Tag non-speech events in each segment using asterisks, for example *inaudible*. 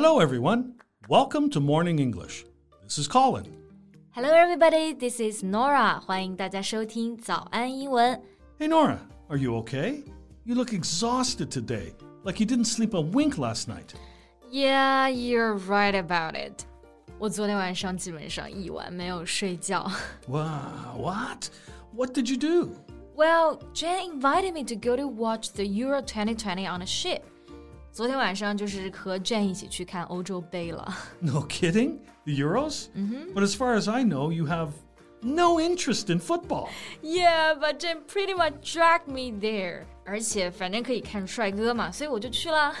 Hello, everyone. Welcome to Morning English. This is Colin. Hello, everybody. This is Norah. 欢迎大家收听早安英文。Hey, Norah, are you okay? You look exhausted today, like you didn't sleep a wink last night. Yeah, you're right about it. 我昨天晚上基本上一晚没有睡觉。Wow, *laughs* what? What did you do? Well, Jen invited me to go to watch the Euro 2020 on a ship. 昨天晚上就是和 Jen 一起去看欧洲杯了。 No *laughs* kidding? The Euros? Mm-hmm. But as far as I know, you have no interest in football. Yeah, but Jen pretty much dragged me there. 而且反正可以看帅哥嘛，所以我就去了。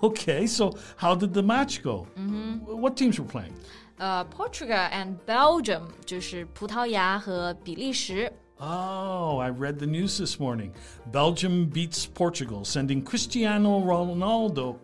Okay, so *laughs* how did the match go? Mm-hmm. What teams were playing? 呃、p o r t u g a l and Belgium 就是葡萄牙和比利时。 Oh, I read the news this morning. Belgium beats Portugal, sending Cristiano Ronaldo.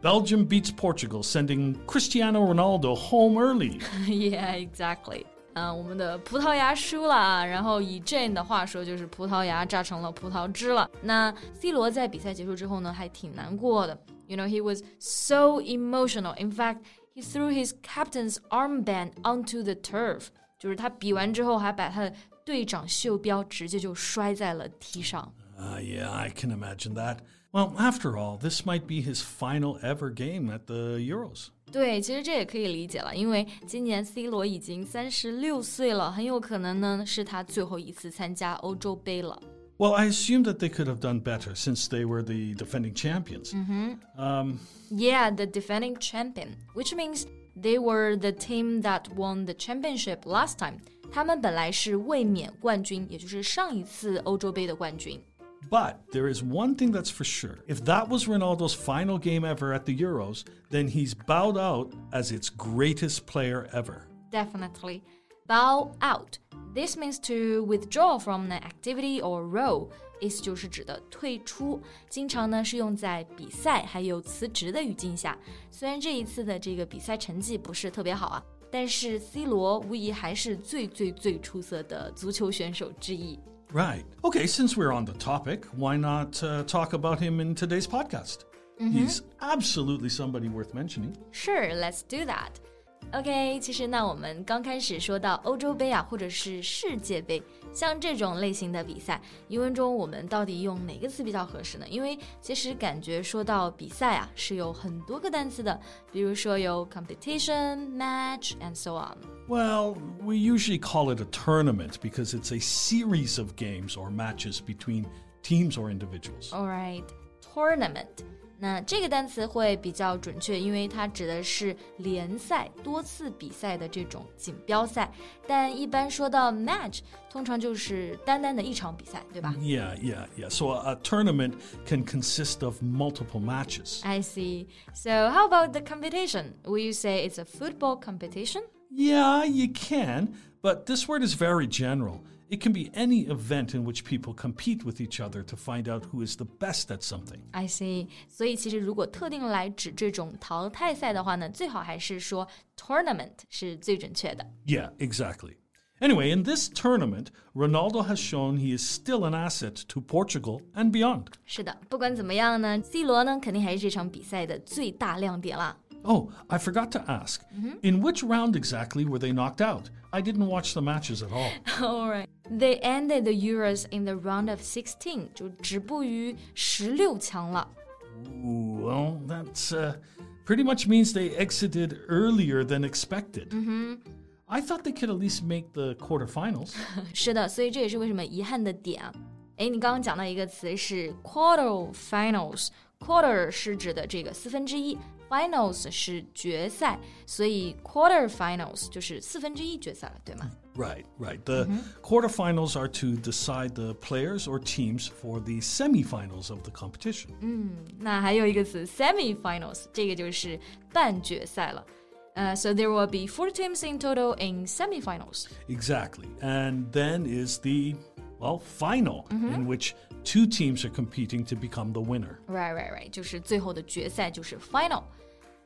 Belgium beats Portugal, sending Cristiano Ronaldo home early. *laughs* Yeah, exactly. 嗯、我们的葡萄牙输了啊，然后以 Jane 的话说，就是葡萄牙榨成了葡萄汁了。那 C 罗在比赛结束之后呢，还挺难过的。You know, he was so emotional. In fact, he threw his captain's armband onto the turf. 就是他比完之后，还把他的 队长袖标直接就摔在了踢上。 Ah, yeah, I can imagine that. Well, after all, this might be his final ever game at the Euros. 对，其实这也可以理解了，因为今年 C 罗已经三十六岁了，很有可能呢是他最后一次参加欧洲杯了。 Well, I assumed that they could have done better since they were the defending champions. Um, Yeah, the defending champion, which means they were the team that won the championship last time. 他们本来是卫冕冠军，也就是上一次欧洲杯的冠军。 But there is one thing that's for sure. If that was Ronaldo's final game ever at the Euros, then he's bowed out as its greatest player ever. Definitely. Bow out. This means to withdraw from an activity or role. 意思就是指的退出，经常呢是用在比赛还有辞职的语境下。虽然这一次的这个比赛成绩不是特别好啊， 但是 C 罗无疑还是最最最出色的足球选手之一。 Right. Okay, since we're on the topic, why not uh, talk about him in today's podcast? He's absolutely somebody worth mentioning. Sure, let's do that. OK，其实那我们刚开始说到欧洲杯啊，或者是世界杯，像这种类型的比赛，英文中我们到底用哪个词比较合适呢？因为其实感觉说到比赛啊，是有很多个单词的，比如说有 competition、match and so on。 Well, we usually call it a tournament because it's a series of games or matches between teams or individuals. All right, tournament。 那这个单词会比较准确，因为它指的是联赛、多次比赛的这种锦标赛。但一般说到 match，通常就是单单的一场比赛，对吧 Yeah, yeah, yeah. So a, a tournament can consist of multiple matches. ？I see. So how about the competition? Will you say it's a football competition? Yeah, you can, but this word is very general. It can be any event in which people compete with each other to find out who is the best at something. I see. 所以其实如果特定来指这种淘汰赛的话呢，最好还是说 tournament 是最准确的。 Yeah, exactly. Anyway, in this tournament, Ronaldo has shown he is still an asset to Portugal and beyond. 是的，不管怎么样呢，C 罗呢肯定还是这场比赛的最大亮点啦。 Oh, I forgot to ask. In which round exactly were they knocked out? I didn't watch the matches at all. *laughs* All right. They ended the Euros in the round of 16，就止步于十六强了。 Ooh, well, that uh, pretty much means they exited earlier than expected. I thought they could at least make the quarterfinals. *laughs* 是的，所以这也是为什么遗憾的点啊。哎，你刚刚讲到一个词是 quarter finals。Quarter 是指的这个四分之一 ，finals 是决赛，所以 quarter finals 就是四分之一决赛了，对吗？ Right, right. The quarterfinals are to decide the players or teams for the semifinals of the competition. 那还有一个词 semi-finals，这个就是半决赛了。呃、s o there will be four teams in total in semi-finals. Exactly. And then is the, well, final, in which two teams are competing to become the winner. Right, right, right，就是最后的决赛，就是 final。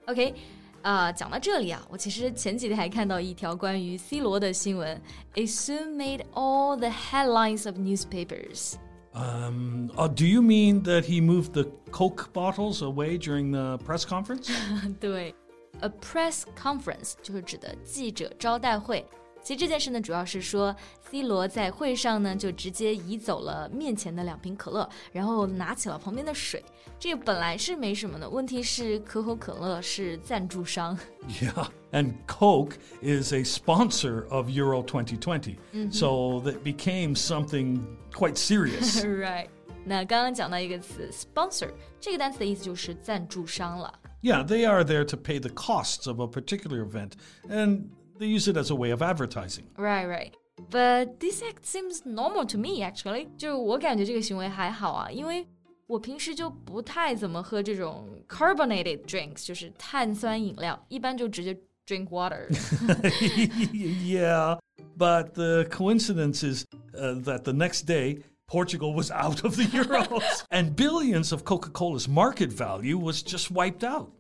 OK，啊、讲到这里啊，我其实前几天还看到一条关于 C 罗的新闻，It soon made all the headlines of newspapers。 Um, uh, do you mean that he moved the Coke bottles away during the press conference? *laughs* 对，a press conference 就是指的记者招待会。 其实这件事呢，主要是说，C 罗在会上呢就直接移走了面前的两瓶可乐，然后拿起了旁边的水。这个本来是没什么的，问题是可口可乐是赞助商。Yeah, and Coke is a sponsor of Euro 2020, so that became something quite serious. *laughs* right？那刚刚讲到一个词 sponsor，这个单词的意思就是赞助商了。 Yeah, they are there to pay the costs of a particular event, and they use it as a way of advertising. Right, right. But this act seems normal to me, actually. 就我感觉这个行为还好啊，因为我平时就不太怎么喝这种 carbonated drinks，就是碳酸饮料，一般就直接 drink water。 *laughs* yeah, but the coincidence is uh, that the next day, Portugal was out of the *laughs* Euros, and billions of Coca Cola's market value was just wiped out.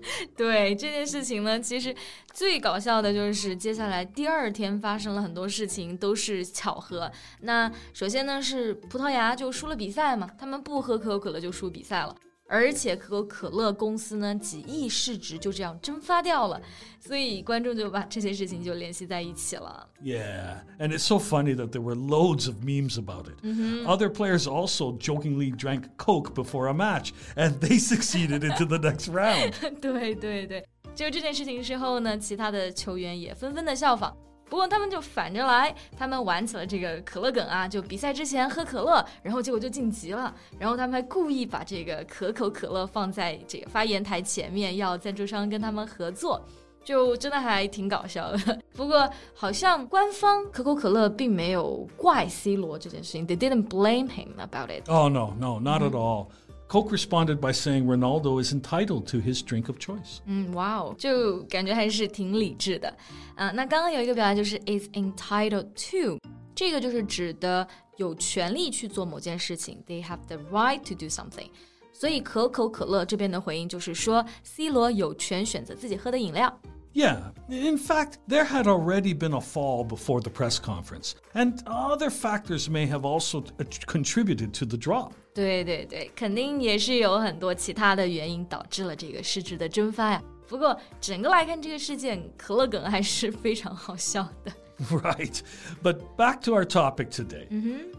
*laughs* 对这件事情呢，其实最搞笑的就是接下来第二天发生了很多事情，都是巧合。那首先呢是葡萄牙就输了比赛嘛，他们不喝可口可乐就输比赛了。而且可口可乐公司呢，几亿市值就这样蒸发掉了，所以观众就把这些事情就联系在一起了。Yeah, and it's so funny that there were loads of memes about it. Other players also jokingly drank Coke before a match, and they succeeded into the next round. 对对对，就这件事情之后呢，其他的球员也纷纷的效仿。不过他们就反着来，他们玩起了这个可乐梗啊，就比赛之前喝可乐，然后结果就晋级了。然后他们还故意把这个可口可乐放在这个发言台前面，要赞助商跟他们合作。就真的还挺搞笑的，*laughs* 不过好像官方可口可乐并没有怪 C 罗这件事情，they didn't blame him about it。Oh, no, no, not at all. Coke responded by saying Ronaldo is entitled to his drink of choice. 嗯，哇哦，就感觉还是挺理智的。啊，那刚刚有一个表达就是 is entitled to，这个就是指的有权利去做某件事情，they have the right to do something。所以可口可乐这边的回应就是说，C 罗有权选择自己喝的饮料。 Yeah, in fact, there had already been a fall before the press conference, and other factors may have also uh, contributed to the drop. 对对对，肯定也是有很多其他的原因导致了这个市值的蒸发呀。不过整个来看，这个事件可乐梗还是非常好笑的。 Right. *laughs* But back to our topic today.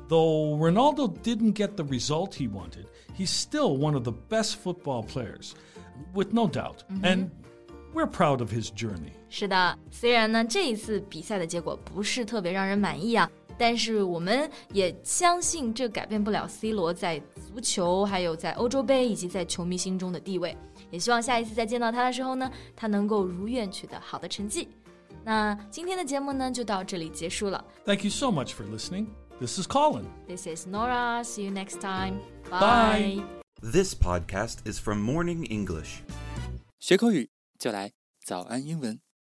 Though Ronaldo didn't get the result he wanted, he's still one of the best football players, with no doubt. And we're proud of his journey. 是的，虽然呢这一次比赛的结果不是特别让人满意啊，但是我们也相信这改变不了 C 罗在足球、还有在欧洲杯以及在球迷心中的地位。也希望下一次再见到他的时候呢，他能够如愿取得好的成绩。那今天的节目呢就到这里结束了。Thank you so much for listening. This is Colin. This is Norah. See you next time. Bye. Bye. This podcast is from Morning English. 学口语就来早安英文。